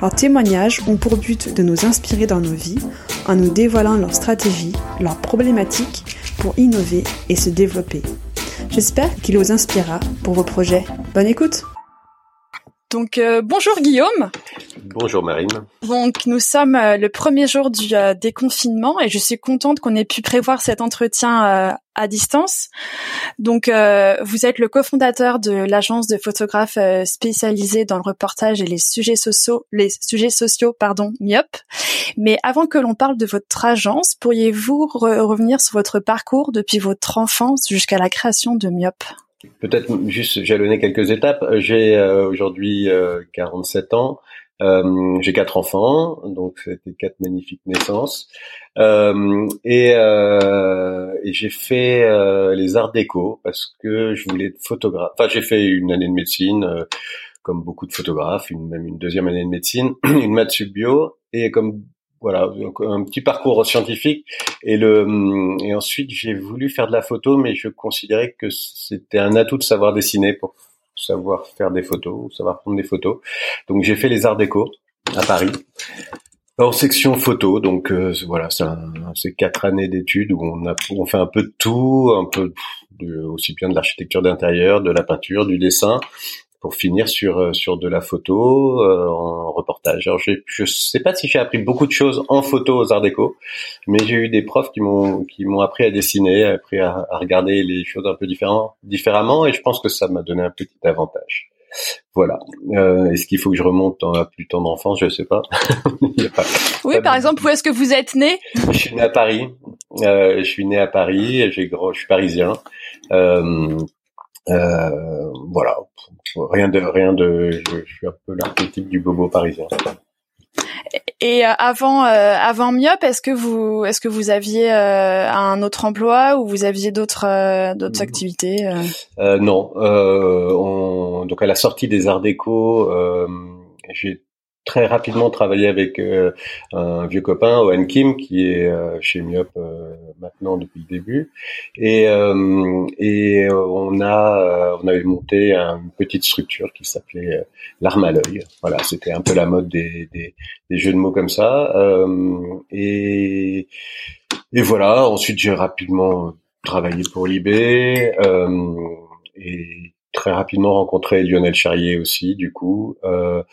Leurs témoignages ont pour but de nous inspirer dans nos vies en nous dévoilant leurs stratégies, leurs problématiques pour innover et se développer. J'espère qu'il vous inspirera pour vos projets. Bonne écoute donc euh, bonjour Guillaume. Bonjour Marine. Donc nous sommes euh, le premier jour du euh, déconfinement et je suis contente qu'on ait pu prévoir cet entretien à distance. Donc vous êtes le cofondateur de l'agence de photographes spécialisée dans le reportage et les sujets sociaux, les sujets sociaux pardon, Myop. Mais avant que l'on parle de votre agence, pourriez-vous revenir sur votre parcours depuis votre enfance jusqu'à la création de Myop Peut-être juste jalonner quelques étapes. J'ai euh, aujourd'hui 47 euh, ans. Euh, j'ai quatre enfants, donc c'était quatre magnifiques naissances. Euh, et, et j'ai fait les arts déco parce que je voulais être photographe. Enfin, j'ai fait une année de médecine, comme beaucoup de photographes, une, même une deuxième année de médecine, une maths sub bio. Et comme voilà, un petit parcours scientifique. Et le et ensuite j'ai voulu faire de la photo, mais je considérais que c'était un atout de savoir dessiner pour savoir faire des photos, savoir prendre des photos. Donc j'ai fait les arts déco à Paris. En section photo, donc euh, voilà, c'est quatre années d'études où on a on fait un peu de tout, un peu de, aussi bien de l'architecture d'intérieur, de la peinture, du dessin, pour finir sur euh, sur de la photo euh, en reportage. Alors je sais pas si j'ai appris beaucoup de choses en photo aux Arts Déco, mais j'ai eu des profs qui m'ont qui m'ont appris à dessiner, appris à, à, regarder les choses un peu différemment, différemment, et je pense que ça m'a donné un petit avantage. Voilà. Euh, Est-ce qu'il faut que je remonte dans plus temps d'enfance? Je sais pas. pas oui, par exemple, où est-ce que vous êtes né? Je suis né à Paris. Euh, je suis né à Paris. J'ai gros, je suis parisien. Euh, euh, voilà, rien de rien de. Je, suis un peu l'archétype du bobo parisien. Et euh, avant euh, avant Myop, est-ce que vous est-ce que vous aviez euh, un autre emploi ou vous aviez d'autres d'autres activités Non. On, donc à la sortie des Arts Déco, j'ai très rapidement travaillé avec euh, un vieux copain, Owen Kim, qui est euh, chez Myop euh, maintenant depuis le début, et, et on a on avait monté une petite structure qui s'appelait l'arme à l'œil. Voilà, c'était un peu la mode des, des, des, jeux de mots comme ça, et et voilà. Ensuite, j'ai rapidement travaillé pour Libé et très rapidement rencontré Lionel Charrier aussi, du coup, euh,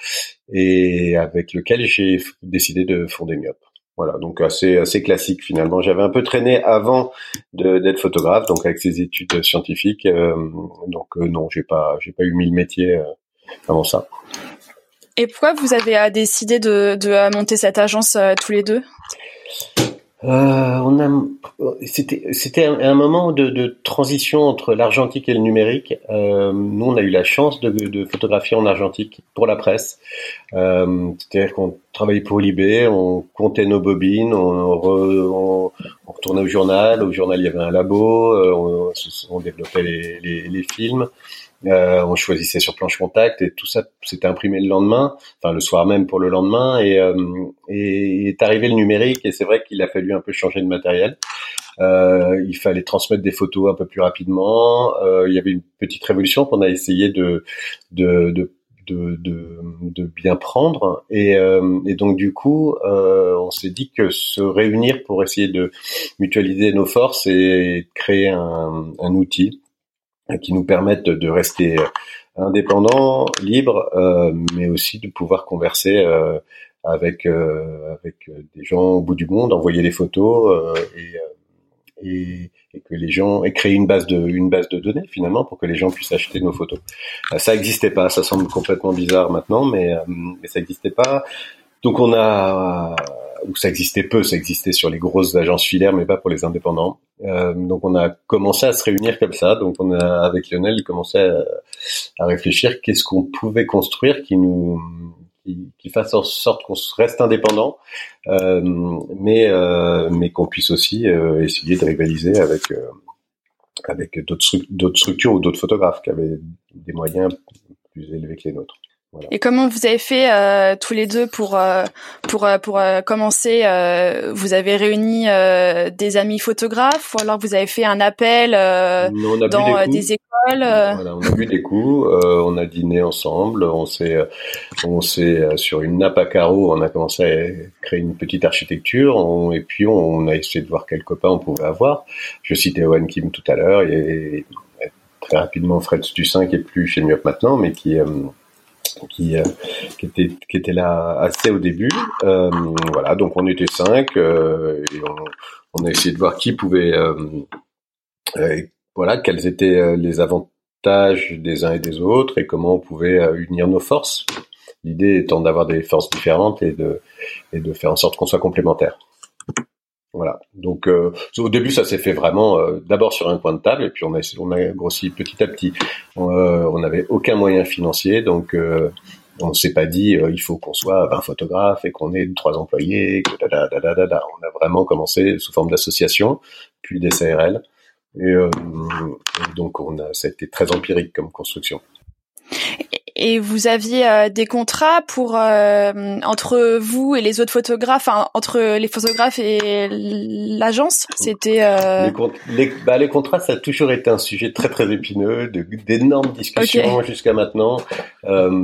et avec lequel j'ai décidé de fonder Myop. Voilà, donc assez classique finalement. J'avais un peu traîné avant d'être photographe, donc avec ses études scientifiques. Euh, donc euh, non, j'ai pas j'ai pas eu mille métiers avant ça. Et pourquoi vous avez décidé de, de monter cette agence tous les deux? Euh, on a, c'était, c'était un, moment de, de, transition entre l'argentique et le numérique. Euh, nous, on a eu la chance de, de photographier en argentique pour la presse. Euh, c'est-à-dire qu'on travaillait pour Libé, on comptait nos bobines, on, on, on, retournait au journal. Au journal, il y avait un labo, euh, on, on développait les, les, les films. Euh, on choisissait sur planche contact et tout ça, c'était imprimé le lendemain, enfin le soir même pour le lendemain. Et, euh, et est arrivé le numérique et c'est vrai qu'il a fallu un peu changer de matériel. Euh, il fallait transmettre des photos un peu plus rapidement. Euh, il y avait une petite révolution qu'on a essayé de, de, de de, de, bien prendre et, euh, et donc du coup euh, on s'est dit que se réunir pour essayer de mutualiser nos forces et créer un, un outil qui nous permettent de, rester euh, indépendants, libres, euh, mais aussi de pouvoir converser euh, avec avec des gens au bout du monde, envoyer des photos et, et, et, que les gens et créer une base de une base de données finalement pour que les gens puissent acheter nos photos. Ça n'existait pas, ça semble complètement bizarre maintenant, mais mais ça n'existait pas. Donc on a où ça existait peu, ça existait sur les grosses agences filaires, mais pas pour les indépendants. Euh, donc on a commencé à se réunir comme ça. Donc on a avec Lionel commencé à, à réfléchir qu'est-ce qu'on pouvait construire qui nous qui, fasse en sorte qu'on reste indépendant, euh, mais euh, mais qu'on puisse aussi essayer de rivaliser avec avec d'autres structures ou d'autres photographes qui avaient des moyens plus élevés que les nôtres. Et comment vous avez fait euh, tous les deux pour euh, pour euh, pour commencer Vous avez réuni des amis photographes ou alors vous avez fait un appel dans des, écoles voilà, On a vu des coups, on a dîné ensemble, on s'est on s'est sur une nappe à carreaux, on a commencé à créer une petite architecture et puis on, a essayé de voir quels copains on pouvait avoir. Je citais Owen Kim tout à l'heure et, très rapidement Fred Stussin qui est plus chez Miop maintenant, mais qui qui, euh, qui, était, qui était là assez au début. Euh, voilà, donc on était cinq euh, et on, on, a essayé de voir qui pouvait, voilà, quels étaient les avantages des uns et des autres et comment on pouvait unir nos forces. L'idée étant d'avoir des forces différentes et de, et de faire en sorte qu'on soit complémentaires. Voilà. Donc euh, au début, ça s'est fait vraiment euh, d'abord sur un coin de table, et puis on a on a grossi petit à petit. Euh, on n'avait aucun moyen financier, donc on s'est pas dit il faut qu'on soit 20 photographes et qu'on ait trois employés. Que da, da, da, da, On a vraiment commencé sous forme d'association, puis des CRL, et, et donc on a ça a été très empirique comme construction et vous aviez euh, des contrats pour euh, entre vous et les autres photographes, entre les photographes et l'agence? C'était euh... les, les, bah, les, contrats, ça a toujours été un sujet très très épineux, d'énormes discussions jusqu'à maintenant. Euh,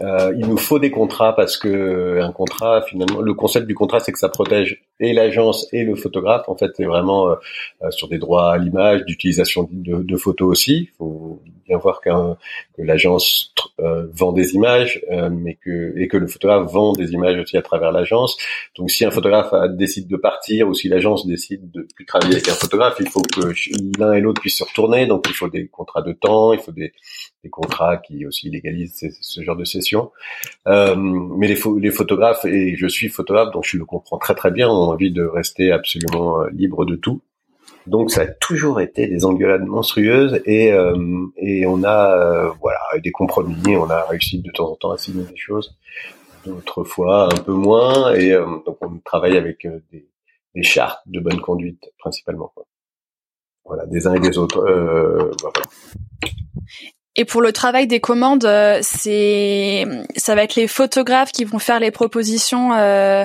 euh, il nous faut des contrats parce que un contrat, finalement, le concept du contrat, c'est que ça protège et l'agence et le photographe. En fait, c'est vraiment sur des droits à l'image, d'utilisation de, de, photos aussi. Il faut bien voir qu'un que l'agence euh, vend des images, euh, mais que et que le photographe vend des images aussi à travers l'agence. Donc, si un photographe décide de partir ou si l'agence décide de plus travailler avec un photographe, il faut que l'un et l'autre puissent se retourner. Donc, il faut des contrats de temps, il faut des, des contrats qui aussi légalisent ce, genre de session. Euh, mais les, les photographes et je suis photographe, donc je le comprends très très bien, ont envie de rester absolument libre de tout. Donc ça a toujours été des engueulades monstrueuses et, euh, et on a euh, voilà des compromis, on a réussi de temps en temps à signer des choses, d'autres fois un peu moins et euh, donc on travaille avec des, des, chartes de bonne conduite principalement. Voilà, des uns et des autres. Et pour le travail des commandes, euh, c'est ça va être les photographes qui vont faire les propositions euh,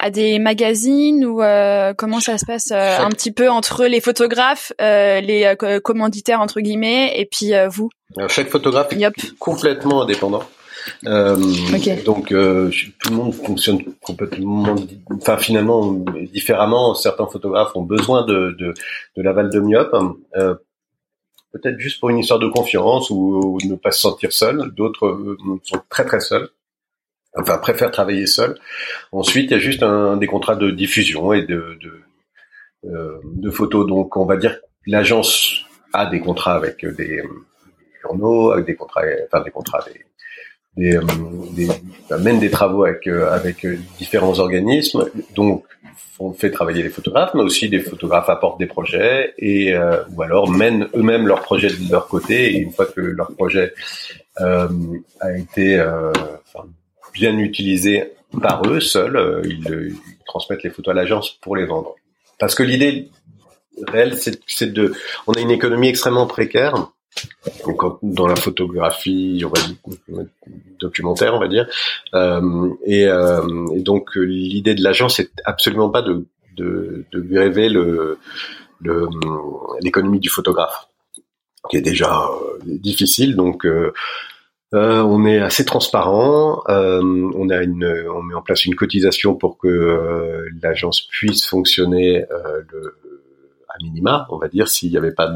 à des magazines ou euh, comment ça se passe un petit peu entre les photographes, les commanditaires entre guillemets, et puis vous. chaque photographe est complètement indépendant. Euh, Donc tout le monde fonctionne complètement, enfin finalement différemment. Certains photographes ont besoin de, de, de l'aval de Myop peut-être juste pour une histoire de confiance ou, ne pas se sentir seul. D'autres euh, sont très très seuls, enfin préfèrent travailler seuls. Ensuite, il y a juste un, des contrats de diffusion et de, de, euh, de photos. Donc, on va dire que l'agence a des contrats avec des, journaux, avec des contrats, enfin des contrats, des, des, euh, des, mène des travaux avec avec différents organismes. Donc on fait travailler les photographes, mais aussi des photographes apportent des projets et euh, ou alors mènent eux-mêmes leurs projets de leur côté. Et une fois que leur projet euh, a été euh, bien utilisé par eux seuls, ils, ils, transmettent les photos à l'agence pour les vendre. Parce que l'idée réelle, c'est de, on a une économie extrêmement précaire donc dans la photographie, on va dire, documentaire, on va dire. Euh, et, euh, donc l'idée de l'agence, c'est absolument pas de, de, de grever le l'économie du photographe, qui est déjà euh, difficile. Donc euh, euh, on est assez transparent. Euh, on a une, on met en place une cotisation pour que l'agence puisse fonctionner le, minima, on va dire, s'il n'y avait pas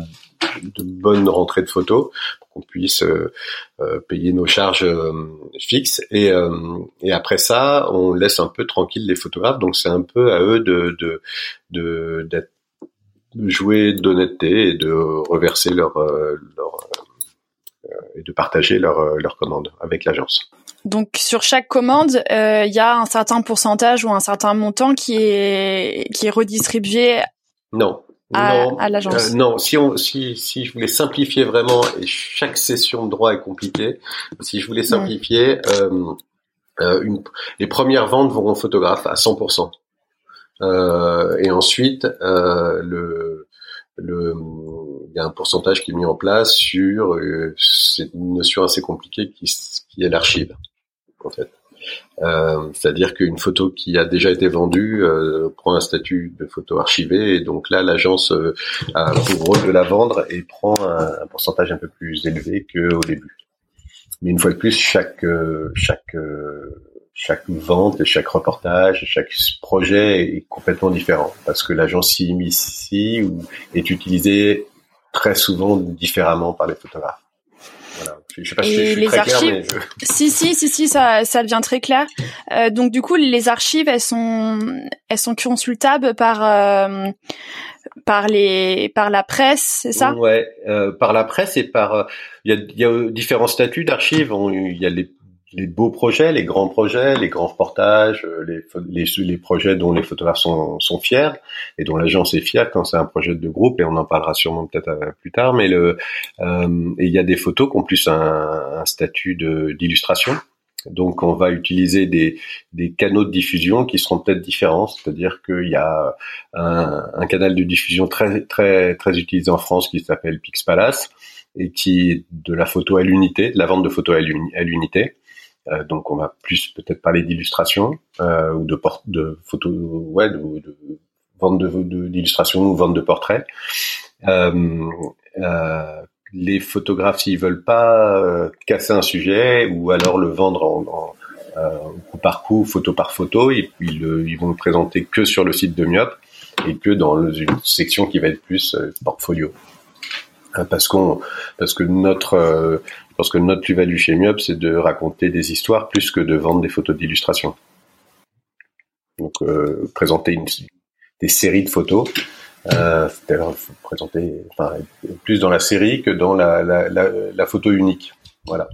de bonne rentrée de photos pour qu'on puisse euh, euh, payer nos charges euh, fixes et, et après ça on laisse un peu tranquille les photographes donc c'est un peu à eux de de de, de jouer d'honnêteté et de reverser leur, leur et de partager leur leur commande avec l'agence. Donc sur chaque commande, il y a un certain pourcentage ou un certain montant qui est qui est redistribué. Non, non, à l'agence. Euh, non, si on, si, si je voulais simplifier vraiment, et chaque session de droit est compliquée, si je voulais simplifier, euh, une, les premières ventes vont au photographe à 100%. et ensuite, le, le, il y a un pourcentage qui est mis en place sur cette notion assez compliquée qui, qui est l'archive, en fait. Euh, c'est-à-dire qu'une photo qui a déjà été vendue euh, prend un statut de photo archivée et donc là l'agence euh, a pour rôle de la vendre et prend un, pourcentage un peu plus élevé qu'au début. Mais une fois de plus, chaque chaque chaque vente chaque reportage, chaque projet est complètement différent parce que l'agence ici est utilisée très souvent différemment par les photographes. Je sais pas si je suis les archives, si si si si ça ça devient très clair. Euh, donc du coup les archives elles sont elles sont consultables par euh, par les par la presse, c'est ça? Ouais, euh, par la presse et par il y a, y a différents statuts d'archives. Il y a les les beaux projets, les grands projets, les grands reportages, euh, les, les, les projets dont les photographes sont, sont, fiers et dont l'agence est fière quand c'est un projet de groupe et on en parlera sûrement peut-être euh, plus tard. Mais le euh, il y a des photos qui ont plus un, un statut d'illustration. Donc on va utiliser des, des, canaux de diffusion qui seront peut-être différents, c'est-à-dire qu'il y a un, un, canal de diffusion très très très utilisé en France qui s'appelle Pixpalace et qui est de la photo à l'unité, de la vente de photos à l'unité. Euh, donc on va plus peut-être parler d'illustration euh, ou de, de photos, ouais, de, de vente d'illustration ou vente de portraits. Euh, euh, les photographes s'ils veulent pas euh, casser un sujet ou alors le vendre en, en coup par coup, photo par photo, ils, ils, ils, vont le présenter que sur le site de Myop et que dans une section qui va être plus portfolio parce qu'on parce que notre parce que notre plus-value chez Myop, c'est de raconter des histoires plus que de vendre des photos d'illustration. Donc, euh, présenter une, des séries de photos, euh, présenter enfin, plus dans la série que dans la, la, la, photo unique. Voilà.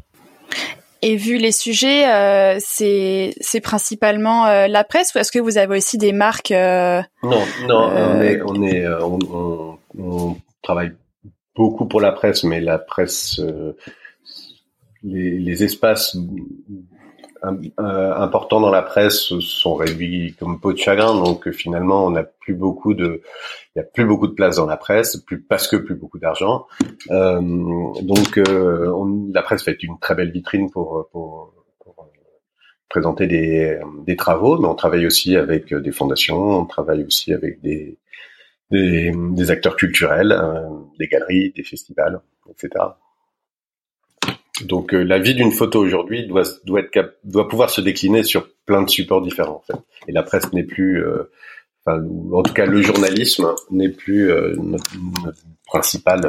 Et vu les sujets, euh, c'est c'est principalement euh, la presse ou est-ce que vous avez aussi des marques euh, Non, non, on est on est on, on, on, travaille beaucoup pour la presse, mais la presse les, les espaces euh, importants dans la presse sont réduits comme peau de chagrin, donc finalement on n'a plus beaucoup de, il y a plus beaucoup de place dans la presse, plus parce que plus beaucoup d'argent. Euh, donc euh, on, la presse fait une très belle vitrine pour, pour, pour présenter des, des, travaux, mais on travaille aussi avec des fondations, on travaille aussi avec des, des, des acteurs culturels, euh, des galeries, des festivals, etc. Donc euh, la vie d'une photo aujourd'hui doit doit être doit pouvoir se décliner sur plein de supports différents en fait. Et la presse n'est plus, euh, enfin en tout cas le journalisme n'est plus euh, notre, principal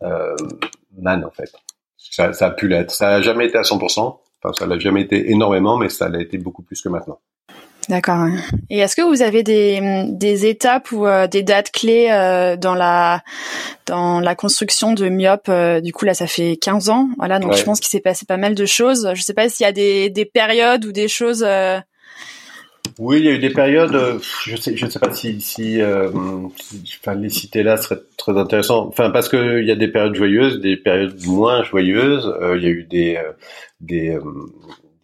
man en fait. Ça, ça a pu l'être. Ça a jamais été à 100%. Enfin ça l'a jamais été énormément, mais ça l'a été beaucoup plus que maintenant. D'accord. Et est-ce que vous avez des, des étapes ou euh, des dates clés euh, dans la dans la construction de Myop euh, Du coup, là, ça fait 15 ans. Voilà, donc je pense qu'il s'est passé pas mal de choses. Je sais pas s'il y a des, des périodes ou des choses. Oui, il y a eu des périodes. je sais, je sais pas si, si, enfin, les citer là serait très intéressant. Enfin, parce que il y a des périodes joyeuses, des périodes moins joyeuses. il y a eu des, des,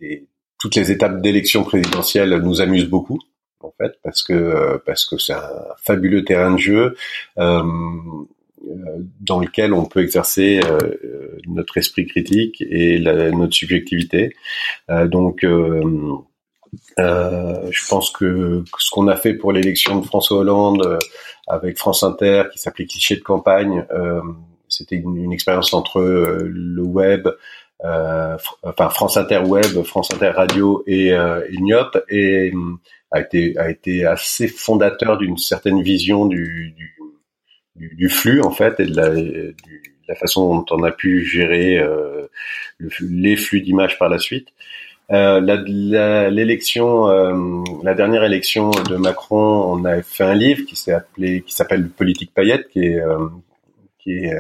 des toutes les étapes d'élection présidentielle nous amusent beaucoup en fait parce que euh, parce que c'est un fabuleux terrain de jeu euh, dans lequel on peut exercer euh, notre esprit critique et notre subjectivité. donc je pense que ce qu'on a fait pour l'élection de François Hollande avec France Inter, qui s'appelait Cliché de campagne, c'était une, expérience entre le web, euh, enfin France Inter Web, France Inter Radio et, euh, et hum, a été a été assez fondateur d'une certaine vision du, du, du, flux en fait et de la, la façon dont on a pu gérer euh, les flux d'images par la suite. Euh, l'élection, euh, la, dernière élection de Macron, on a fait un livre qui s'est appelé, qui s'appelle Politique paillette, qui est, euh, qui est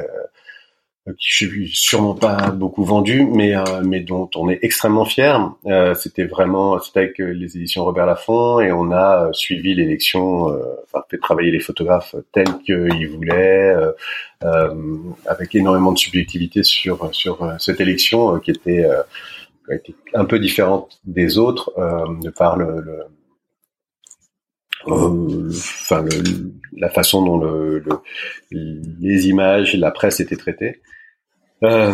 qui je sûrement pas beaucoup vendu, mais euh, mais dont on est extrêmement fier. Euh, c'était vraiment c'était avec euh, les éditions Robert Laffont et on a suivi l'élection, enfin fait travailler les photographes tels qu'ils voulaient, avec énormément de subjectivité sur sur cette élection qui était a été un peu différente des autres de par le, le enfin le, la façon dont le, les images, la presse étaient traitées. Euh,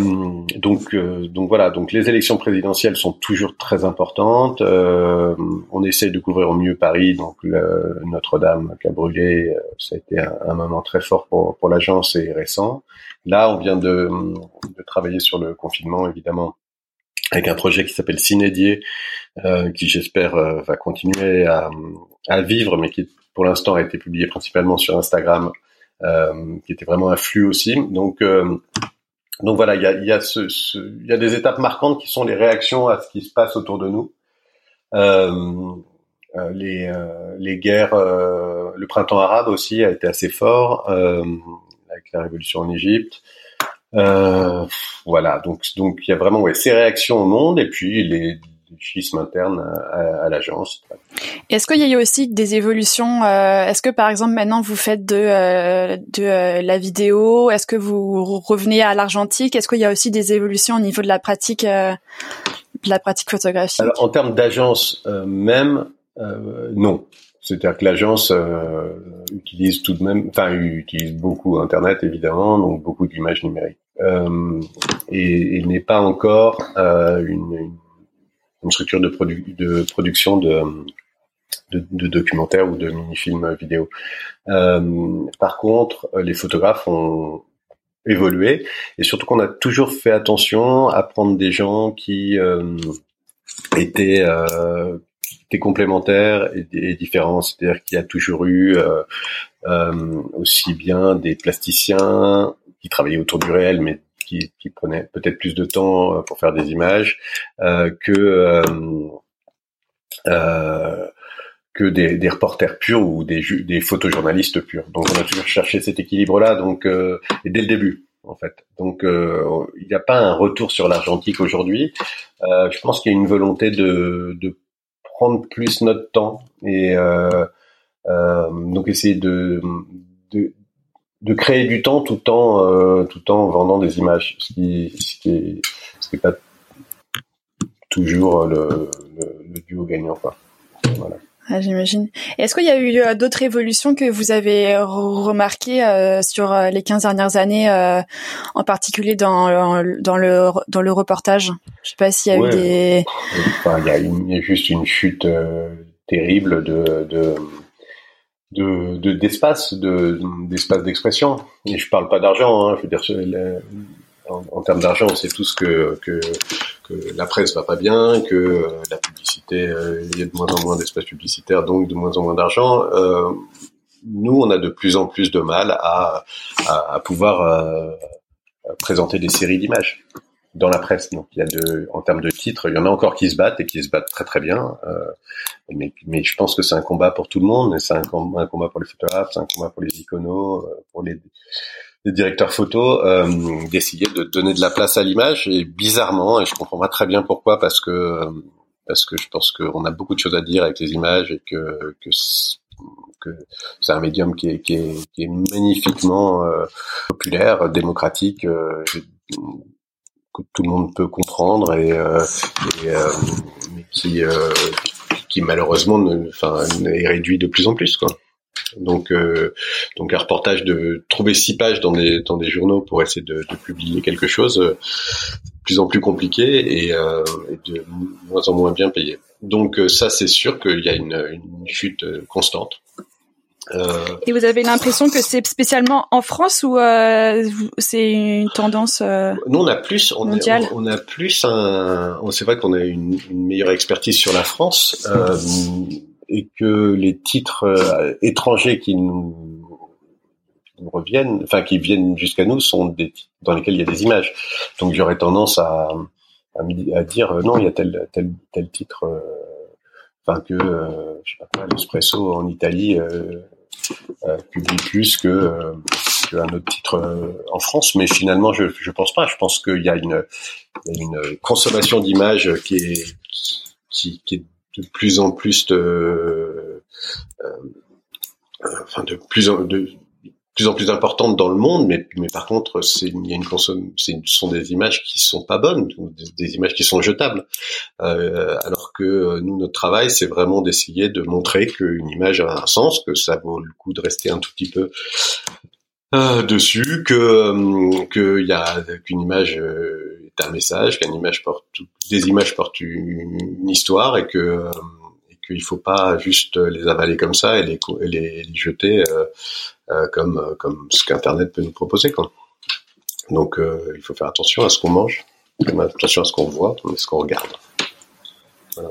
donc, euh, donc voilà. Donc les élections présidentielles sont toujours très importantes. Euh, on essaye de couvrir au mieux Paris. Donc Notre-Dame qui a brûlé, ça a été un, moment très fort pour, pour l'agence et récent. Là, on vient de, de, travailler sur le confinement, évidemment, avec un projet qui s'appelle Cinédier, euh, qui j'espère va continuer à, à vivre, mais qui pour l'instant a été publié principalement sur Instagram, euh, qui était vraiment un flux aussi. Donc euh, donc voilà, il y a, y, a ce, ce, y a des étapes marquantes qui sont les réactions à ce qui se passe autour de nous. Euh, euh les, euh, les guerres, euh, le printemps arabe aussi a été assez fort avec la révolution en Égypte. voilà, donc donc il y a vraiment ouais, ces réactions au monde et puis les schisme interne à, à l'agence. Est-ce qu'il y a eu aussi des évolutions euh, Est-ce que par exemple maintenant vous faites de, euh, de euh, la vidéo Est-ce que vous revenez à l'argentique? Est-ce qu'il y a aussi des évolutions au niveau de la pratique, de la pratique photographique? Alors, En termes d'agence même, non. C'est-à-dire que l'agence utilise tout de même, enfin utilise beaucoup Internet évidemment, donc beaucoup d'images numériques, et, et n'est pas encore une, une une structure de, de production de, de, documentaires ou de mini-films vidéo. Euh, par contre, les photographes ont évolué et surtout qu'on a toujours fait attention à prendre des gens qui euh, étaient, euh, étaient complémentaires et, différents. C'est-à-dire qu'il y a toujours eu aussi bien des plasticiens qui travaillaient autour du réel, mais qui, prenait peut-être plus de temps euh, pour faire des images euh, que euh, que des, reporters purs ou des, des photojournalistes purs. Donc on a toujours cherché cet équilibre-là, donc et dès le début en fait. Donc il n'y a pas un retour sur l'argentique aujourd'hui. je pense qu'il y a une volonté de, prendre plus notre temps et donc essayer de, de créer du temps tout en euh, tout en vendant des images, ce qui ce qui est, ce qui est pas toujours le, le, le duo gagnant quoi. Voilà. Ah, J'imagine. Est-ce qu'il y a eu euh, d'autres évolutions que vous avez remarquées euh, sur euh, les 15 dernières années, euh, en particulier dans, dans, le, dans le reportage? Je sais pas s'il y a eu des... Enfin, il, y a il y a juste une chute terrible de, de, de d'espace de d'espace d'expression. Et je parle pas d'argent hein, je veux dire en, termes d'argent on sait tous que, que que la presse va pas bien que euh, la publicité euh, il y a de moins en moins d'espace publicitaire donc de moins en moins d'argent. Euh, nous on a de plus en plus de mal à à, à pouvoir euh, présenter des séries d'images dans la presse. Donc il y a de, en termes de titres, il y en a encore qui se battent et qui se battent très très bien. Euh, mais, mais je pense que c'est un combat pour tout le monde. C'est un, combat pour les photographes, c'est un combat pour les iconos, euh, pour les, les directeurs photos, euh, d'essayer de donner de la place à l'image. Et bizarrement, et je comprends pas très bien pourquoi, parce que parce que je pense qu'on a beaucoup de choses à dire avec les images et que que que c'est un médium qui est, qui est, qui est magnifiquement euh, populaire, démocratique. Euh, que tout le monde peut comprendre et, euh, et euh, qui, euh, qui malheureusement ne, enfin, est réduit de plus en plus quoi. Donc, euh, donc un reportage de trouver six pages dans des dans des journaux pour essayer de, de publier quelque chose, de plus en plus compliqué et, euh, et, de moins en moins bien payé. Donc ça, c'est sûr qu'il y a une, une chute constante. Euh... Et vous avez l'impression que c'est spécialement en France ou euh, c'est une tendance euh, Nous, on a plus, on, mondiale. on, on a plus un. C'est vrai qu'on a une, une, meilleure expertise sur la France euh, et que les titres étrangers qui nous, reviennent, enfin qui viennent jusqu'à nous, sont des titres dans lesquels il y a des images. Donc j'aurais tendance à, dire non, il y a tel tel tel titre. Enfin que je sais pas quoi, l'espresso en Italie euh, publie plus que euh, qu'un autre titre euh, en France, mais finalement je je pense pas. Je pense qu'il y a une une consommation d'images qui est qui, qui est de plus en plus de enfin de plus en de plus en plus importante dans le monde, mais, par contre, il y a une consomme, ce sont des images qui sont pas bonnes, des, images qui sont jetables. Euh, alors que euh, nous, notre travail, c'est vraiment d'essayer de montrer qu'une image a un sens, que ça vaut le coup de rester un tout petit peu euh, dessus, que euh, qu'il y a qu'une image est un message, qu'une image porte, des images portent une, histoire et que qu'il faut pas juste les avaler comme ça et les, les, les jeter euh, euh, comme euh, comme ce qu'Internet peut nous proposer. Quoi. Donc il faut faire attention à ce qu'on mange, attention à ce qu'on voit, à ce qu'on regarde. Voilà.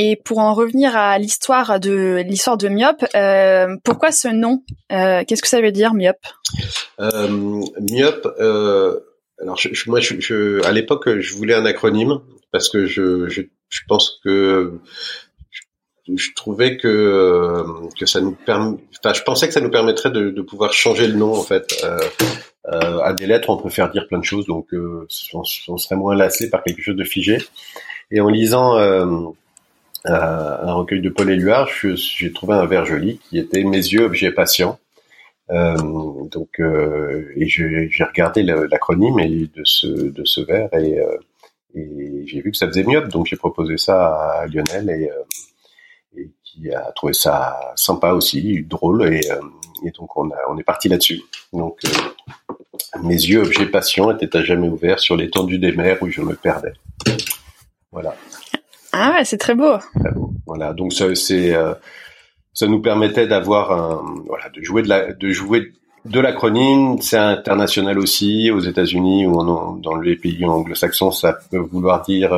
Et pour en revenir à l'histoire de l'histoire de myope, euh, pourquoi ce nom? Euh, Qu'est-ce que ça veut dire myope? Euh, Myope. alors je, moi, je, à l'époque, je voulais un acronyme parce que je pense que je trouvais que euh, que ça nous permet, enfin, je pensais que ça nous permettrait de, de pouvoir changer le nom en fait. Euh, euh, à des lettres, on faire dire plein de choses, donc euh, on, on, serait moins lassé par quelque chose de figé. Et en lisant euh, un recueil de Paul Éluard, j'ai trouvé un vers joli qui était Mes yeux, objet patient. donc, et j'ai regardé l'acronyme de ce de ce vers et, et j'ai vu que ça faisait mieux, donc j'ai proposé ça à Lionel et qui a trouvé ça sympa aussi, drôle, et, euh, et donc on, a, on est parti là-dessus. Donc euh, mes yeux, objets patients, étaient à jamais ouverts sur l'étendue des mers où je me perdais. Voilà. Ah ouais, c'est très beau. Très beau. Voilà, donc ça, c'est, euh, ça nous permettait d'avoir un, voilà, de jouer de la, de jouer de l'acronyme, c'est international aussi, aux États-Unis ou en, dans les pays anglo-saxons, ça peut vouloir dire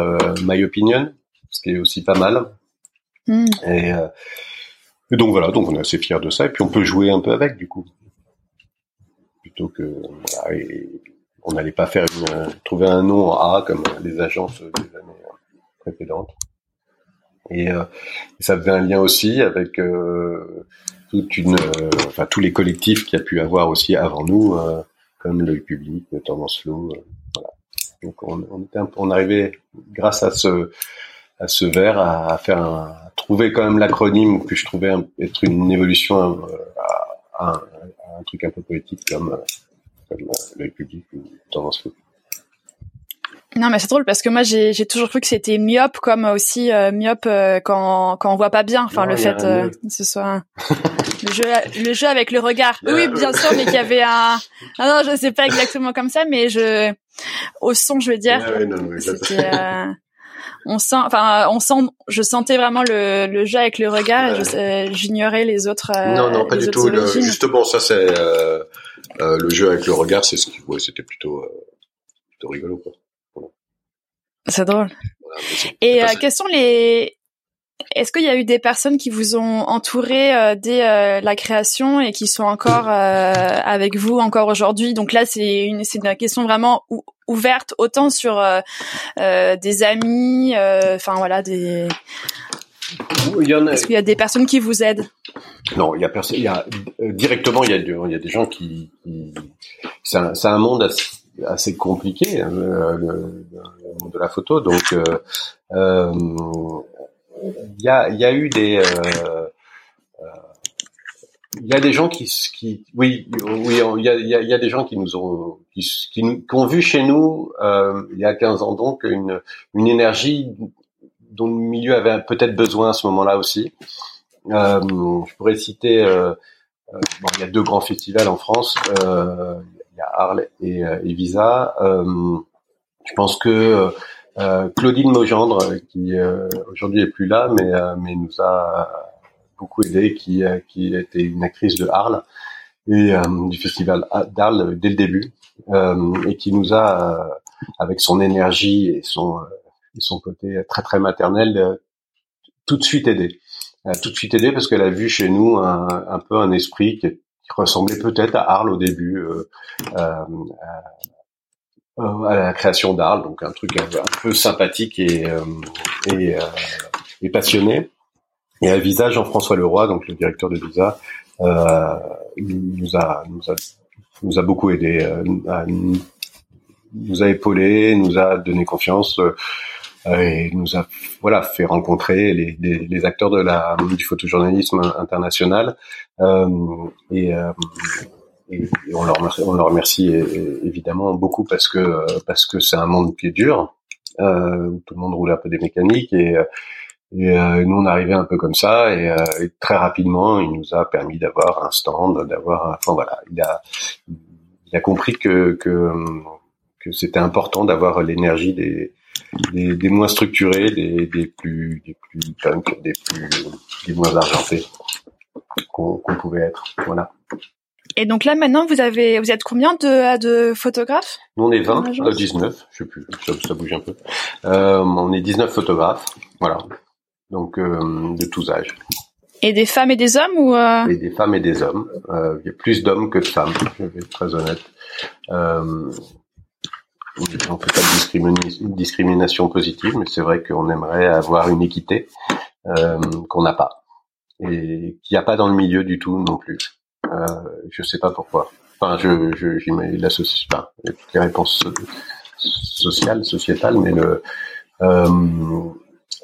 my opinion, ce qui est aussi pas mal. Hmm. Euh, et, donc voilà, donc on est assez fiers de ça, et puis on peut jouer un peu avec du coup, plutôt que voilà, et on n'allait pas faire une, trouver un nom en A comme les agences des années précédentes. Et, euh, ça faisait un lien aussi avec euh, toute une, enfin tous les collectifs qu'il y a pu avoir aussi avant nous, comme l'œil public, Tendance Flow, voilà. Donc on, était un on arrivait grâce à ce à ce vers à, faire un, trouver quand même l'acronyme que je trouvais être une évolution euh, à, un, truc un peu politique comme, comme euh, l'œil public ou tendance foot. Non mais c'est drôle parce que moi j'ai j'ai toujours cru que c'était myope comme aussi euh, myope quand quand on voit pas bien. Enfin le fait que ce soit le jeu le jeu avec le regard. Oui bien sûr mais qu'il y avait un ah non je sais pas exactement comme ça mais je au son je veux dire c'était on sent, enfin, on sent, je sentais vraiment le, le jeu avec le regard et j'ignorais les autres. Euh, non, non, pas du tout. justement, ça c'est euh, euh, le jeu avec le regard, c'est ce qui, ouais, c'était plutôt, plutôt rigolo quoi. C'est drôle. et quels sont les est-ce qu'il y a eu des personnes qui vous ont entouré euh, dès euh, la création et qui sont encore euh, avec vous encore aujourd'hui? Donc là, c'est une, c'est une question vraiment ouverte, autant sur des amis, enfin voilà, des. Il y en a... Est-ce qu'il y a des personnes qui vous aident? Non, il y a personne. Il y a directement, il y a, il y a des gens qui. qui... C'est un, un, monde assez, assez compliqué, hein, le, le, monde de la photo. Donc, euh, y a, y a eu des euh, euh, il y a des gens qui, qui oui, oui, il y a, a, y a, des gens qui nous ont, qui, qui, nous, qui ont vu chez nous euh, il y a 15 ans donc une, une énergie dont le milieu avait peut-être besoin à ce moment-là aussi. Je pourrais citer, il y a deux grands festivals en France, il y a Arles et, et Visa. je pense que Claudine Mogendre, qui euh, aujourd'hui est plus là, mais, euh, mais nous a beaucoup aidé, qui, qui était une actrice de Arles et du festival d'Arles dès le début, et qui nous a, avec son énergie et son, et son côté très très maternel, tout de suite aidé. Tout de suite aidé parce qu'elle a vu chez nous un, un peu un esprit qui, qui ressemblait peut-être à Arles au début, euh, euh, euh, à la création d'Arles, donc un truc un, peu sympathique et, euh, et, euh, et, passionné. Et à Visa, Jean-François Leroy, donc le directeur de Visa, euh, nous a nous a nous a beaucoup aidé, nous a épaulé, nous a donné confiance et nous a voilà fait rencontrer les, les, les, acteurs de la du photojournalisme international euh, et et, on leur remercie, on leur remercie évidemment beaucoup parce que parce que c'est un monde qui est dur où tout le monde roule un peu des mécaniques et et nous, on arrivait un peu comme ça, et, très rapidement, il nous a permis d'avoir un stand, d'avoir, enfin voilà, il a, il a compris que que, que c'était important d'avoir l'énergie des, des, des, moins structurés, des, des plus des plus punk, des plus des moins argentés qu'on pouvait être. Voilà. Et donc là maintenant vous avez vous êtes combien de de photographes? Nous on est 20, 19, euh, je sais plus, ça, ça bouge un peu. Euh, on est 19 photographes, voilà. Donc euh, de tous âges. Et des femmes et des hommes ou euh... Et des femmes et des hommes. Euh, il y a plus d'hommes que de femmes, je vais être très honnête. Euh, on fait pas de discrimination positive, mais c'est vrai qu'on aimerait avoir une équité euh, qu'on n'a pas et qu'il n'y a pas dans le milieu du tout non plus. Euh, je sais pas pourquoi. Enfin, je, je j'imagine l'association, enfin, toutes les réponses sociales, sociétales, mais le euh,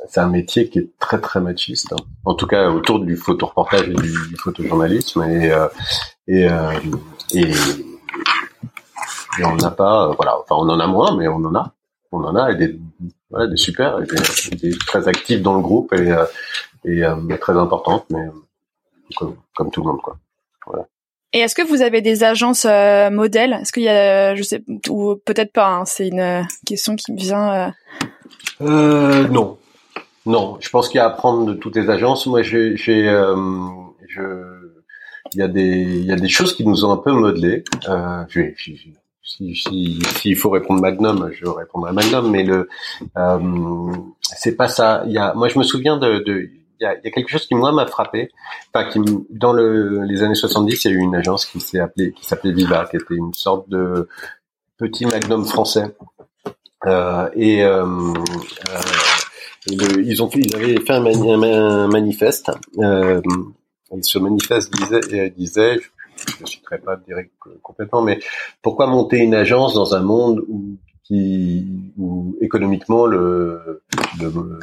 c'est un métier qui est très très machiste. Hein. En tout cas, autour du photoreportage et du, photojournalisme et euh, et, euh, et, et on n'a pas, voilà, enfin on en a moins, mais on en a, on en a et des voilà, des super, et des, des très actifs dans le groupe et euh, et euh, très importantes, mais comme, comme, tout le monde quoi. Voilà. Et est-ce que vous avez des agences euh, modèles? Est-ce qu'il y a, je sais, ou peut-être pas. Hein, c'est une question qui me vient. Euh, non, non, je pense qu'il y a à apprendre de toutes les agences. Moi, j'ai, j'ai euh, je, il y a des, il y a des choses qui nous ont un peu modelé. Euh, je vais, si, si, s'il faut répondre Magnum, je répondrai Magnum, mais le, euh, c'est pas ça. Il y a, moi, je me souviens de, de y a, y a quelque chose qui moi m'a frappé. Enfin, qui dans le, les années 70, il y a eu une agence qui s'est appelée, qui s'appelait Viva, qui était une sorte de petit Magnum français. Euh, et euh, euh ils ont ils avaient fait un, manifeste. Euh, ce manifeste disait, disait je ne citerai pas direct complètement, mais pourquoi monter une agence dans un monde où, qui, où économiquement le, le,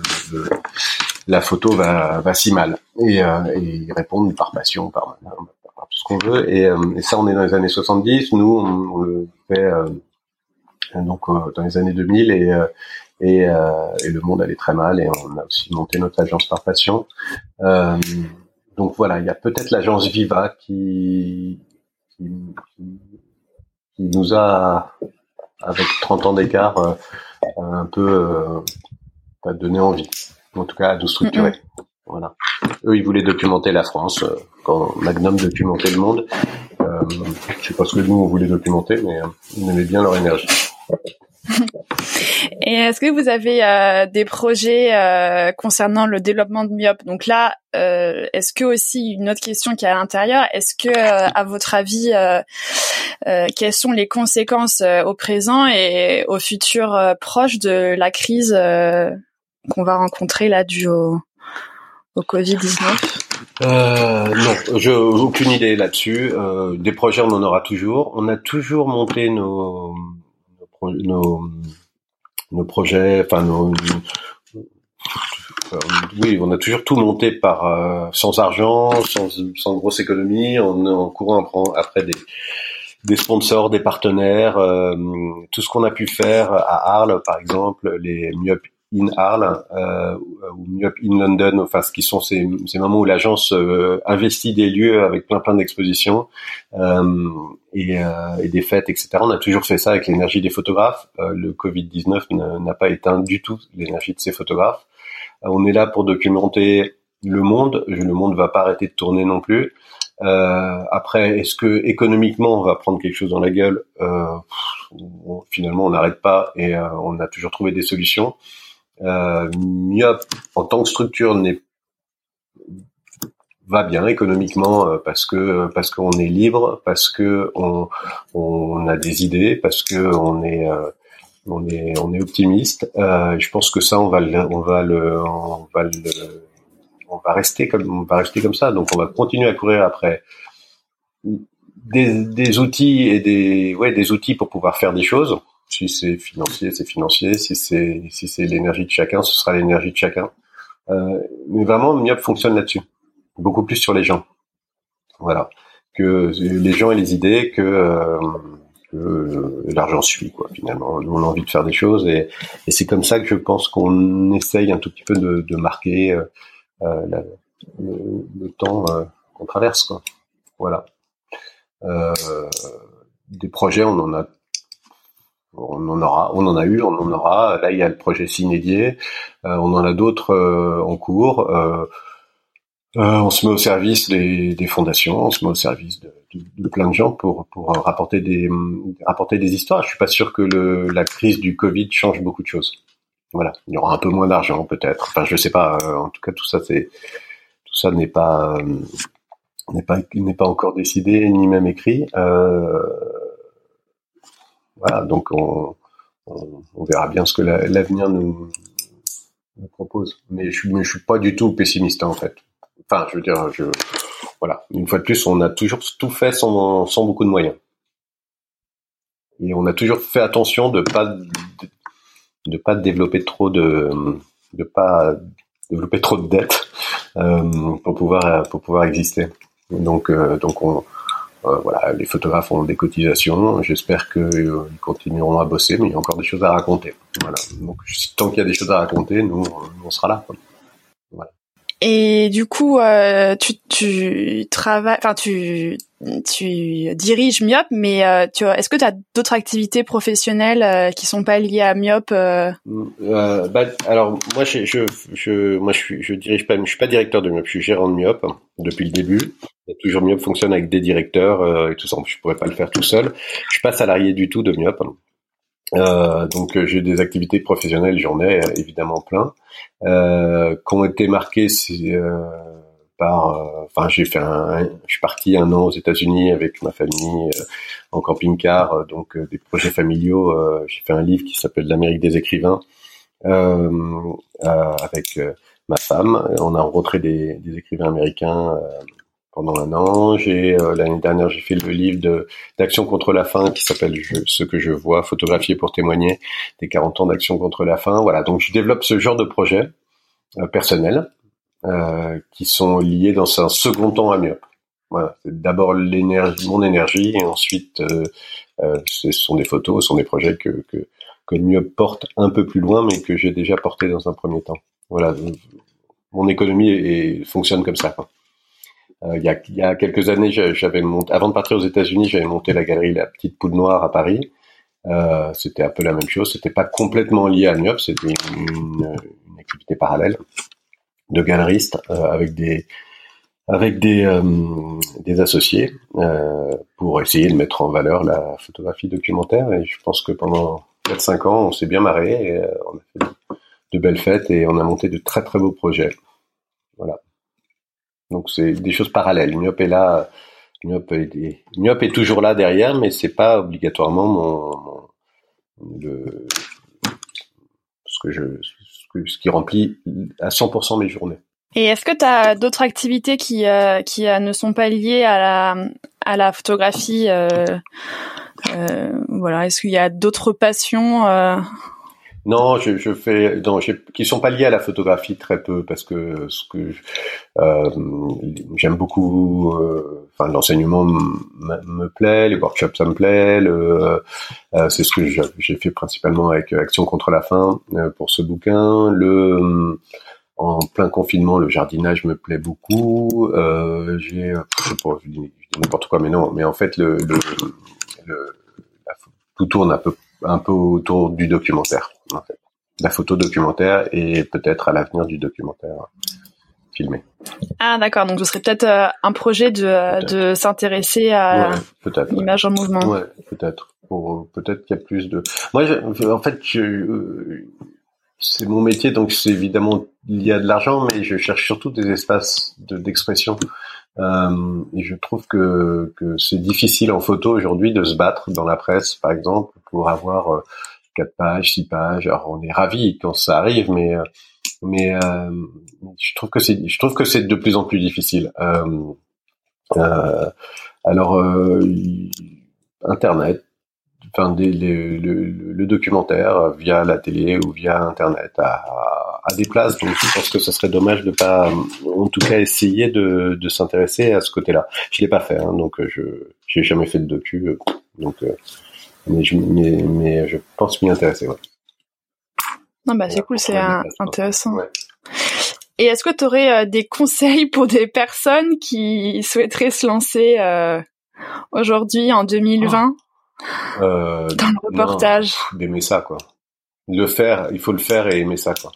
la photo va, si mal et, euh, ils répondent par passion, par, tout ce qu'on veut. Et, euh, et, ça, on est dans les années 70. Nous, on, le fait euh, donc euh, dans les années 2000 et le monde allait très mal et on a aussi monté notre agence par passion. Donc voilà, il y a peut-être l'agence Viva qui, nous a, avec 30 ans d'écart, un peu donné envie, en tout cas à nous structurer. Voilà. Eux, ils voulaient documenter la France euh, quand Magnum documentait le monde. Euh, je sais pas ce que nous on voulait documenter, mais euh, ils aimaient bien leur énergie. Et est-ce que vous avez euh, des projets euh, concernant le développement de Myop Donc là, euh, est-ce que aussi une autre question qui est à l'intérieur, est-ce que à votre avis, quelles sont les conséquences au présent et au futur proche de la crise qu'on va rencontrer là due au, au Covid-19 euh, non, j'ai aucune idée là-dessus. Euh, des projets, on en aura toujours. On a toujours monté nos, nos, nos projets, enfin nos, oui, on a toujours tout monté par euh, sans argent, sans, sans grosse économie, en, en courant après des, des sponsors, des partenaires, euh, tout ce qu'on a pu faire à Arles, par exemple, les Myop in Arles euh, ou Myop in London, enfin ce qui sont ces, ces moments où l'agence euh, investit des lieux avec plein plein d'expositions euh, et, euh, et, des fêtes, etc. On a toujours fait ça avec l'énergie des photographes. Euh, le Covid-19 n'a pas éteint du tout l'énergie de ces photographes. on est là pour documenter le monde. Le monde va pas arrêter de tourner non plus. Euh, après, est-ce que économiquement on va prendre quelque chose dans la gueule? Euh, Finalement, on n'arrête pas et euh, on a toujours trouvé des solutions. Euh, en tant que structure, n'est va bien économiquement euh, parce que parce qu'on est libre, parce que on, on a des idées, parce que on est euh, on est on est optimiste. Euh, je pense que ça on va le, on va le on va le on va rester comme on va rester comme ça. Donc on va continuer à courir après des, des outils et des ouais des outils pour pouvoir faire des choses. Si c'est financier, c'est financier. Si c'est si c'est l'énergie de chacun, ce sera l'énergie de chacun. Euh, mais vraiment, Myop fonctionne là-dessus beaucoup plus sur les gens. Voilà. que les gens et les idées que, que l'argent suit quoi finalement. Nous on a envie de faire des choses et, et c'est comme ça que je pense qu'on essaye un tout petit peu de, de marquer la, le, le, temps qu'on traverse quoi. Voilà. des projets on en a on en aura, on en a eu, on en aura. Là, il y a le projet Sinédier. Euh, on en a d'autres euh, en cours. Euh, on se met au service des, fondations, on se met au service de, plein de gens pour, pour rapporter des rapporter des histoires. Je suis pas sûr que le, la crise du Covid change beaucoup de choses. Voilà, il y aura un peu moins d'argent peut-être. Enfin, je sais pas. en tout cas, tout ça c'est tout ça n'est pas n'est pas n'est pas encore décidé ni même écrit. Euh, voilà, donc on, verra bien ce que l'avenir nous, propose. Mais je, je suis pas du tout pessimiste en fait. Enfin, je veux dire, voilà, une fois de plus, on a toujours tout fait sans, sans beaucoup de moyens. Et on a toujours fait attention de pas de, de pas développer trop de de pas développer trop de dettes euh, pour pouvoir pour pouvoir exister. Donc euh, donc on euh, voilà, les photographes ont des cotisations. J'espère qu'ils euh, continueront à bosser, mais il y a encore des choses à raconter. Voilà. Donc, tant qu'il y a des choses à raconter, nous, on sera là. Et du coup, euh, tu, tu travailles, enfin tu tu diriges Myop, mais euh, tu est-ce que tu as d'autres activités professionnelles euh, qui sont pas liées à Myop euh? euh bah, Alors moi, je, je, je, moi, je, suis, je dirige pas, je suis pas directeur de Myop, je suis gérant de Myop hein, depuis le début. Toujours Myop fonctionne avec des directeurs et tout ça. Je pourrais pas le faire tout seul. Je suis pas salarié du tout de Myop. Euh, donc j'ai des activités professionnelles, j'en ai évidemment plein, euh, qui ont été marquées euh, par. Euh, enfin, j'ai fait un, je suis parti un an aux États-Unis avec ma famille euh, en camping-car, donc des projets familiaux. j'ai fait un livre qui s'appelle L'Amérique des écrivains avec ma femme. On a rencontré des, des écrivains américains pendant un an. J'ai euh, l'année dernière j'ai fait le livre de d'action contre la faim qui s'appelle ce que je vois photographier pour témoigner des 40 ans d'action contre la faim. Voilà donc je développe ce genre de projets euh, personnels euh, qui sont liés dans un second temps à mieux. Voilà, c'est d'abord l'énergie, mon énergie, et ensuite euh, euh, ce sont des photos, ce sont des projets que que que mieux porte un peu plus loin, mais que j'ai déjà porté dans un premier temps. Voilà, mon économie est, fonctionne comme ça. Quoi. Euh, il, y a, il, y a, quelques années, j'avais monté, avant de partir aux États-Unis, j'avais monté la galerie La Petite Poule Noire à Paris. Euh, c'était un peu la même chose. C'était pas complètement lié à Niop, c'était une, une, activité parallèle de galeriste euh, avec des avec des euh, des associés euh, pour essayer de mettre en valeur la photographie documentaire. Et je pense que pendant 4-5 ans, on s'est bien marré. Et, euh, on a fait de belles fêtes et on a monté de très très beaux projets. Voilà. Donc c'est des choses parallèles. Myop est là, Myop est, toujours là derrière, mais c'est pas obligatoirement mon, ce que je ce, qui remplit à 100% mes journées. Et est-ce que tu as d'autres activités qui euh, qui euh, ne sont pas liées à la à la photographie euh voilà, est-ce qu'il y a d'autres passions non, je, je fais non, qui sont pas liés à la photographie très peu parce que ce que euh, j'aime beaucoup, euh, enfin l'enseignement me plaît, les workshops ça me plaît, le, euh, c'est ce que j'ai fait principalement avec Action contre la faim euh, pour ce bouquin. Le en plein confinement, le jardinage me plaît beaucoup. J'ai, je, je dis n'importe quoi, mais non, mais en fait le, le tout tourne un peu un peu autour du documentaire, en fait. La photo documentaire et peut-être à l'avenir du documentaire filmé. Ah d'accord, donc ce serait peut-être euh, un projet de, de s'intéresser à l'image en mouvement. Ouais, peut-être. Peut-être qu'il y a plus de. Moi, en fait, je, euh, c'est mon métier, donc c'est évidemment il y a de l'argent, mais je cherche surtout des espaces d'expression. Euh, et je trouve que, que c'est difficile en photo aujourd'hui de se battre dans la presse, par exemple, pour avoir euh, quatre pages, six pages. Alors on est ravi quand ça arrive, mais euh, mais euh, je trouve que c'est je trouve que c'est de plus en plus difficile. Euh, alors Internet, enfin, des, le, le, documentaire via la télé ou via Internet à, à des places. Donc, je pense que ce serait dommage de pas, en tout cas, essayer de, de s'intéresser à ce côté-là. Je l'ai pas fait, hein, donc je j'ai jamais fait de docu, donc mais je, mais, mais je pense m'y intéresser. Ouais. Non bah c'est cool, c'est intéressant. Ouais. Et est-ce que tu aurais des conseils pour des personnes qui souhaiteraient se lancer euh, aujourd'hui en 2020 euh, dans le reportage D'aimer ça quoi. Le faire, il faut le faire et aimer ça quoi.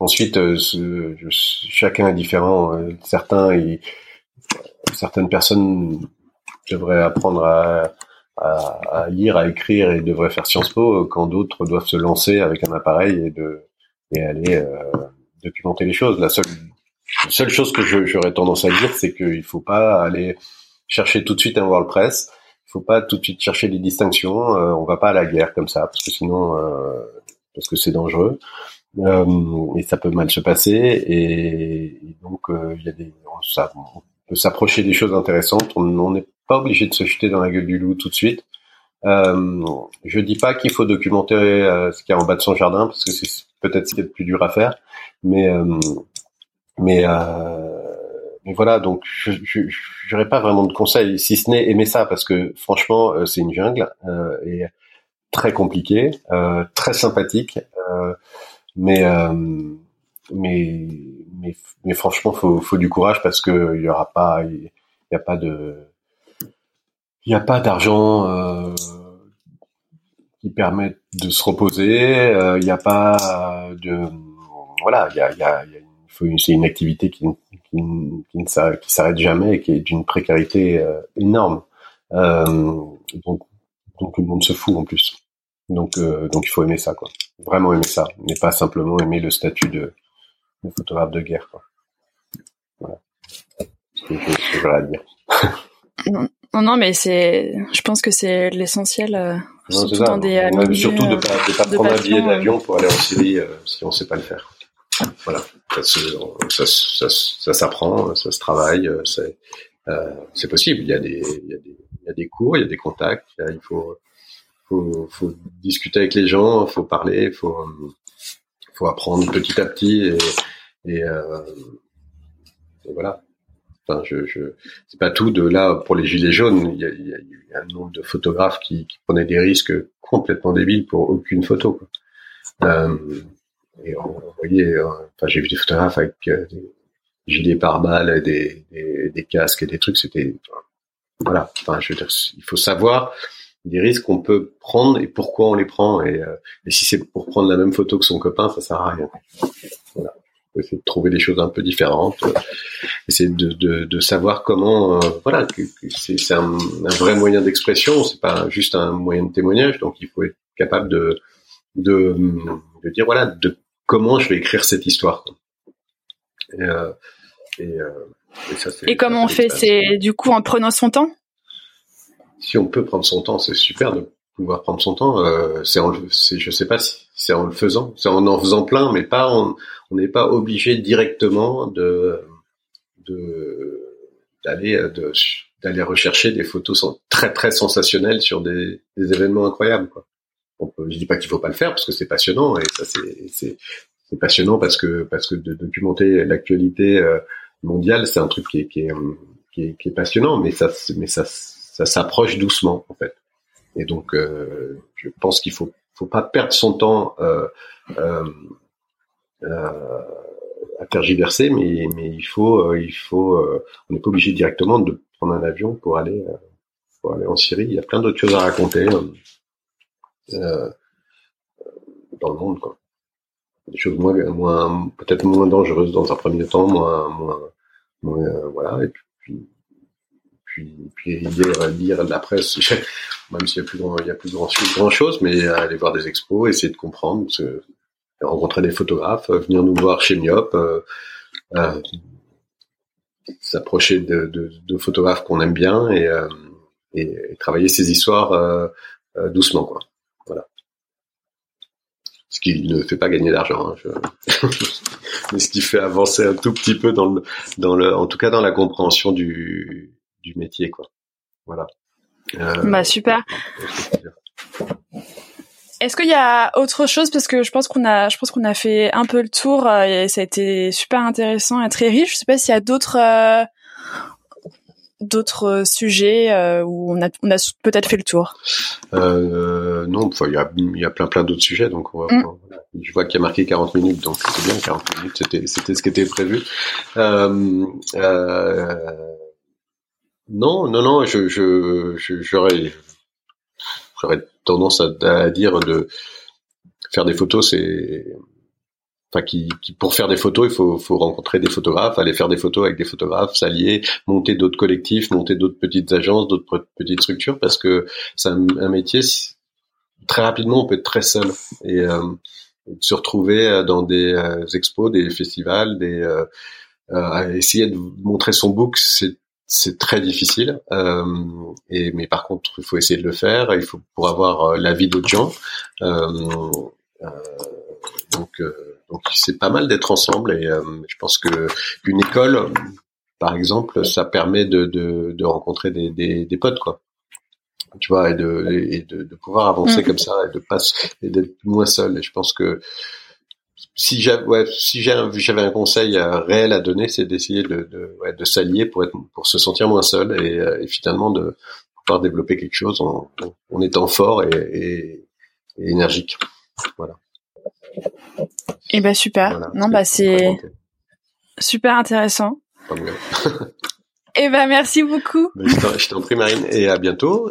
Ensuite, euh, ce, je, chacun est différent. Euh, certains, ils, certaines personnes devraient apprendre à, à, à, lire, à écrire et devraient faire Sciences Po, quand d'autres doivent se lancer avec un appareil et de et aller euh, documenter les choses. La seule seule chose que j'aurais tendance à dire, c'est qu'il faut pas aller chercher tout de suite un WordPress. Il faut pas tout de suite chercher des distinctions. Euh, on va pas à la guerre comme ça, parce que sinon, euh, parce que c'est dangereux euh, et ça peut mal se passer. Et, et donc, euh, il y a des, on peut s'approcher des choses intéressantes. On n'est pas obligé de se jeter dans la gueule du loup tout de suite. Euh, je dis pas qu'il faut documenter euh, ce qu'il y a en bas de son jardin parce que c'est peut-être ce qui est le plus dur à faire, mais mais mais voilà, donc je n'aurais pas vraiment de conseils, si ce n'est aimer ça, parce que franchement, euh, c'est une jungle euh, et très compliqué, euh, très sympathique, euh, mais, euh, mais mais mais franchement, faut faut du courage parce que il y aura pas, il y a pas de, il y a pas d'argent qui permet de se reposer, il n'y a pas de, voilà, il y a, y a, y c'est une activité qui, qui, qui ne s'arrête jamais et qui est d'une précarité euh, énorme. Euh, donc, donc tout le monde se fout en plus. Donc, euh, donc il faut aimer ça, quoi. Vraiment aimer ça, mais pas simplement aimer le statut de, de photographe de guerre, quoi. Voilà. C'est ce que dire. Non, non, mais c'est, je pense que c'est l'essentiel, euh, surtout dans des Surtout de pas, de pas prendre un billet d'avion pour aller en Syrie si on sait pas le faire. Voilà, ça, ça, ça, ça s'apprend, ça se travaille, euh, c'est euh, c'est possible. Il y, a des, il, y a des, il y a des cours, il y a des contacts, il faut, faut, faut discuter avec les gens, faut parler, faut, faut apprendre petit à petit et, et, euh, et voilà. Enfin, je, c'est pas tout de là pour les gilets jaunes. Il y a, un nombre de photographes qui, prenaient des risques complètement débiles pour aucune photo. Quoi. Euh, euh, j'ai vu des photographes avec euh, des gilets pare-balles, des, casques et des trucs. C'était voilà. Enfin, je veux dire, il faut savoir des risques qu'on peut prendre et pourquoi on les prend. Et, euh, et si c'est pour prendre la même photo que son copain, ça sert à rien. Voilà. Essayer de trouver des choses un peu différentes. essayer de, de, de savoir comment, voilà, que, c'est un, un, vrai moyen d'expression. C'est pas juste un moyen de témoignage. Donc, il faut être capable de, de, de dire voilà, de comment je vais écrire cette histoire. Et, euh, et, euh, et, ça, et comment on fait? C'est du coup en prenant son temps? Si on peut prendre son temps, c'est super de pouvoir prendre son temps. Euh, c'est, c'est, je sais pas si c'est en le faisant, c'est en en faisant plein, mais pas on n'est pas obligé directement de, de d'aller de, d'aller rechercher des photos très très sensationnelles sur des, des événements incroyables. Quoi je dis pas qu'il faut pas le faire parce que c'est passionnant et ça c'est c'est passionnant parce que parce que de documenter l'actualité euh, mondiale c'est un truc qui est qui est, qui est, qui est passionnant mais ça mais ça ça s'approche doucement en fait et donc euh, je pense qu'il faut faut pas perdre son temps euh, euh, à tergiverser mais mais il faut il faut on n'est pas obligé directement de prendre un avion pour aller pour aller en Syrie il y a plein d'autres choses à raconter dans le monde, quoi. Des choses moins, moins peut-être moins dangereuses dans un premier temps, moins, moins, voilà. Et puis, puis lire, lire la presse, même s'il y a plus grand, il y a plus grand, grand chose, mais aller voir des expos, essayer de comprendre, rencontrer des photographes, venir nous voir chez Myop, euh, euh, s'approcher de, de, de, photographes qu'on aime bien et, euh, et, travailler ces histoires euh, doucement, quoi. Voilà. Ce qui ne fait pas gagner d'argent, hein, mais ce qui fait avancer un tout petit peu dans le, dans le, en tout cas dans la compréhension du, du métier, quoi. Voilà. Euh, bah super. Est-ce qu'il y a autre chose? Parce que je pense qu'on a, je pense qu'on a fait un peu le tour euh, et ça a été super intéressant et très riche. Je sais pas s'il y a d'autres euh, d'autres sujets euh, où on a, on a peut-être fait le tour. Non, il y a, y a plein plein d'autres sujets donc on va, mm. je vois qu'il y a marqué 40 minutes donc c'est bien 40 minutes c'était c'était ce qui était prévu. Euh, non non non je je j'aurais j'aurais tendance à, dire de faire des photos, c'est enfin qui, pour faire des photos, il faut, faut rencontrer des photographes, aller faire des photos avec des photographes, s'allier, monter d'autres collectifs, monter d'autres petites agences, d'autres petites structures, parce que c'est un, métier très rapidement on peut être très seul et euh, se retrouver euh, dans des euh, expos, des festivals, des essayer de montrer son book, c'est c'est très difficile. Euh, et mais par contre, il faut essayer de le faire. Il faut pour avoir euh, l'avis d'autres gens. Euh, euh donc, euh, donc c'est pas mal d'être ensemble. Et je pense que une école, par exemple, ça permet de, de, de rencontrer des, des, des, potes, quoi. Tu vois, et de, et de, de pouvoir avancer mmh. comme ça et de pas et d'être moins seul. Et je pense que si j'avais ouais, si j'avais un conseil euh, réel à donner, c'est d'essayer de, de, ouais, de s'allier pour être pour se sentir moins seul et, euh, et finalement de pouvoir développer quelque chose en, en étant fort et, et, et, énergique. Voilà. Et eh ben super. non bah c'est super intéressant. et eh ben merci beaucoup. Je t'en prie Marine et à bientôt.